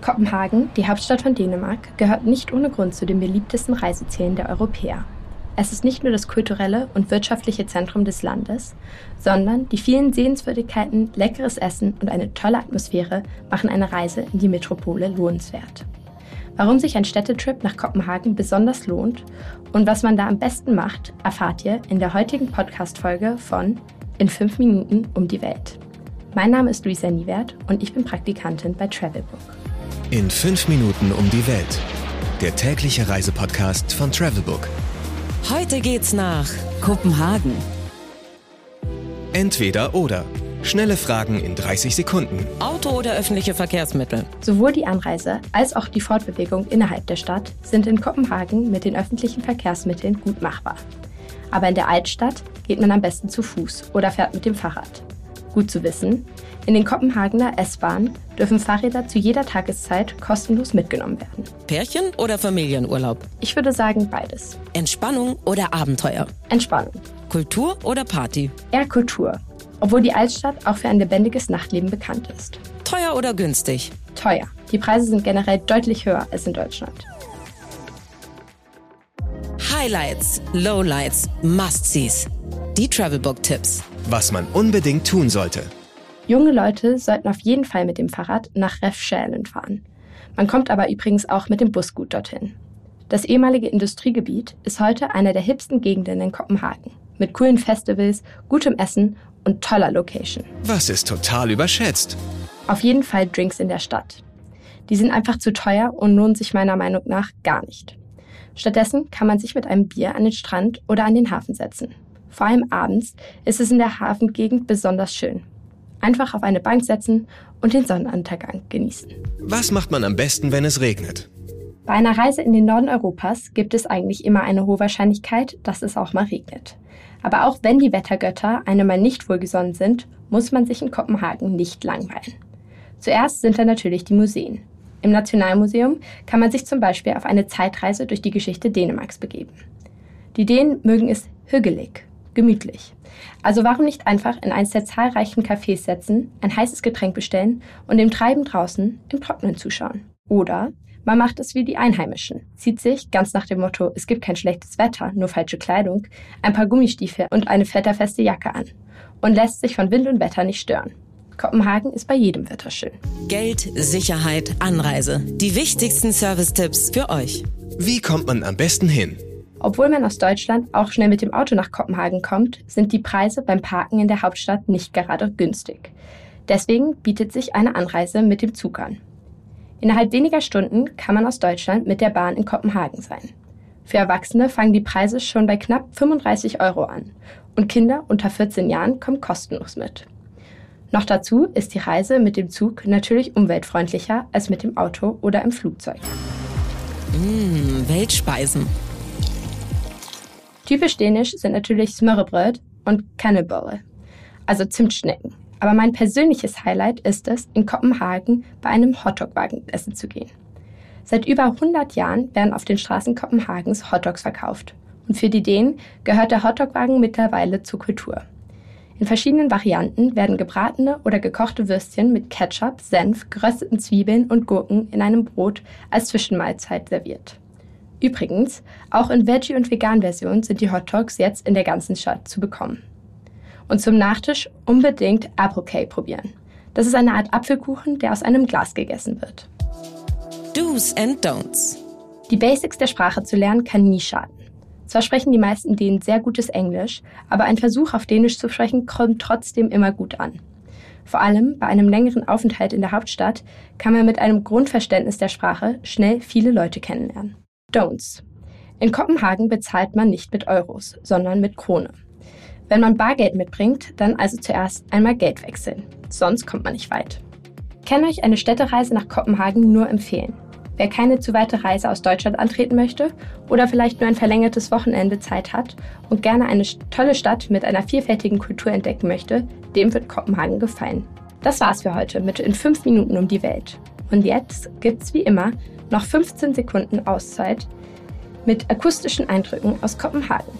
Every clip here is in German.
Kopenhagen, die Hauptstadt von Dänemark, gehört nicht ohne Grund zu den beliebtesten Reisezielen der Europäer. Es ist nicht nur das kulturelle und wirtschaftliche Zentrum des Landes, sondern die vielen Sehenswürdigkeiten, leckeres Essen und eine tolle Atmosphäre machen eine Reise in die Metropole lohnenswert. Warum sich ein Städtetrip nach Kopenhagen besonders lohnt und was man da am besten macht, erfahrt ihr in der heutigen Podcast-Folge von In 5 Minuten um die Welt. Mein Name ist Luisa Niewert und ich bin Praktikantin bei Travelbook. In 5 Minuten um die Welt. Der tägliche Reisepodcast von Travelbook. Heute geht's nach Kopenhagen. Entweder oder. Schnelle Fragen in 30 Sekunden. Auto oder öffentliche Verkehrsmittel? Sowohl die Anreise als auch die Fortbewegung innerhalb der Stadt sind in Kopenhagen mit den öffentlichen Verkehrsmitteln gut machbar. Aber in der Altstadt geht man am besten zu Fuß oder fährt mit dem Fahrrad. Gut zu wissen, in den Kopenhagener S-Bahnen dürfen Fahrräder zu jeder Tageszeit kostenlos mitgenommen werden. Pärchen oder Familienurlaub? Ich würde sagen beides. Entspannung oder Abenteuer? Entspannung. Kultur oder Party? Eher Kultur, obwohl die Altstadt auch für ein lebendiges Nachtleben bekannt ist. Teuer oder günstig? Teuer. Die Preise sind generell deutlich höher als in Deutschland. Highlights, Lowlights, Must-Sees. Die Travelbook-Tipps. Was man unbedingt tun sollte. Junge Leute sollten auf jeden Fall mit dem Fahrrad nach Refshälen fahren. Man kommt aber übrigens auch mit dem Bus gut dorthin. Das ehemalige Industriegebiet ist heute einer der hipsten Gegenden in Kopenhagen. Mit coolen Festivals, gutem Essen und toller Location. Was ist total überschätzt? Auf jeden Fall Drinks in der Stadt. Die sind einfach zu teuer und lohnen sich meiner Meinung nach gar nicht. Stattdessen kann man sich mit einem Bier an den Strand oder an den Hafen setzen. Vor allem abends ist es in der Hafengegend besonders schön. Einfach auf eine Bank setzen und den Sonnenuntergang genießen. Was macht man am besten, wenn es regnet? Bei einer Reise in den Norden Europas gibt es eigentlich immer eine hohe Wahrscheinlichkeit, dass es auch mal regnet. Aber auch wenn die Wettergötter einem mal nicht wohlgesonnen sind, muss man sich in Kopenhagen nicht langweilen. Zuerst sind da natürlich die Museen. Im Nationalmuseum kann man sich zum Beispiel auf eine Zeitreise durch die Geschichte Dänemarks begeben. Die Dänen mögen es hügelig, gemütlich. Also warum nicht einfach in eins der zahlreichen Cafés setzen, ein heißes Getränk bestellen und dem Treiben draußen im Trocknen zuschauen? Oder man macht es wie die Einheimischen, zieht sich, ganz nach dem Motto, es gibt kein schlechtes Wetter, nur falsche Kleidung, ein paar Gummistiefel und eine fetterfeste Jacke an und lässt sich von Wind und Wetter nicht stören. Kopenhagen ist bei jedem Wetter schön. Geld, Sicherheit, Anreise. Die wichtigsten Service-Tipps für euch. Wie kommt man am besten hin? Obwohl man aus Deutschland auch schnell mit dem Auto nach Kopenhagen kommt, sind die Preise beim Parken in der Hauptstadt nicht gerade günstig. Deswegen bietet sich eine Anreise mit dem Zug an. Innerhalb weniger Stunden kann man aus Deutschland mit der Bahn in Kopenhagen sein. Für Erwachsene fangen die Preise schon bei knapp 35 Euro an und Kinder unter 14 Jahren kommen kostenlos mit. Noch dazu ist die Reise mit dem Zug natürlich umweltfreundlicher als mit dem Auto oder im Flugzeug. Mmh, Weltspeisen. Typisch dänisch sind natürlich Smørrebrød und Kanneballe, also Zimtschnecken. Aber mein persönliches Highlight ist es, in Kopenhagen bei einem Hotdog-Wagen essen zu gehen. Seit über 100 Jahren werden auf den Straßen Kopenhagens Hotdogs verkauft. Und für die Dänen gehört der Hotdog-Wagen mittlerweile zur Kultur. In verschiedenen Varianten werden gebratene oder gekochte Würstchen mit Ketchup, Senf, gerösteten Zwiebeln und Gurken in einem Brot als Zwischenmahlzeit serviert. Übrigens, auch in Veggie- und Vegan-Version sind die Hotdogs jetzt in der ganzen Stadt zu bekommen. Und zum Nachtisch unbedingt Apple Cake probieren. Das ist eine Art Apfelkuchen, der aus einem Glas gegessen wird. Do's and Don'ts. Die Basics der Sprache zu lernen kann nie schaden. Zwar sprechen die meisten Dänen sehr gutes Englisch, aber ein Versuch auf Dänisch zu sprechen kommt trotzdem immer gut an. Vor allem bei einem längeren Aufenthalt in der Hauptstadt kann man mit einem Grundverständnis der Sprache schnell viele Leute kennenlernen. Don'ts. In Kopenhagen bezahlt man nicht mit Euros, sondern mit Krone. Wenn man Bargeld mitbringt, dann also zuerst einmal Geld wechseln. Sonst kommt man nicht weit. Kann euch eine Städtereise nach Kopenhagen nur empfehlen. Wer keine zu weite Reise aus Deutschland antreten möchte oder vielleicht nur ein verlängertes Wochenende Zeit hat und gerne eine tolle Stadt mit einer vielfältigen Kultur entdecken möchte, dem wird Kopenhagen gefallen. Das war's für heute mit in 5 Minuten um die Welt. Und jetzt gibt's wie immer noch 15 Sekunden Auszeit mit akustischen Eindrücken aus Kopenhagen.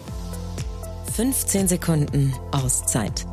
15 Sekunden Auszeit.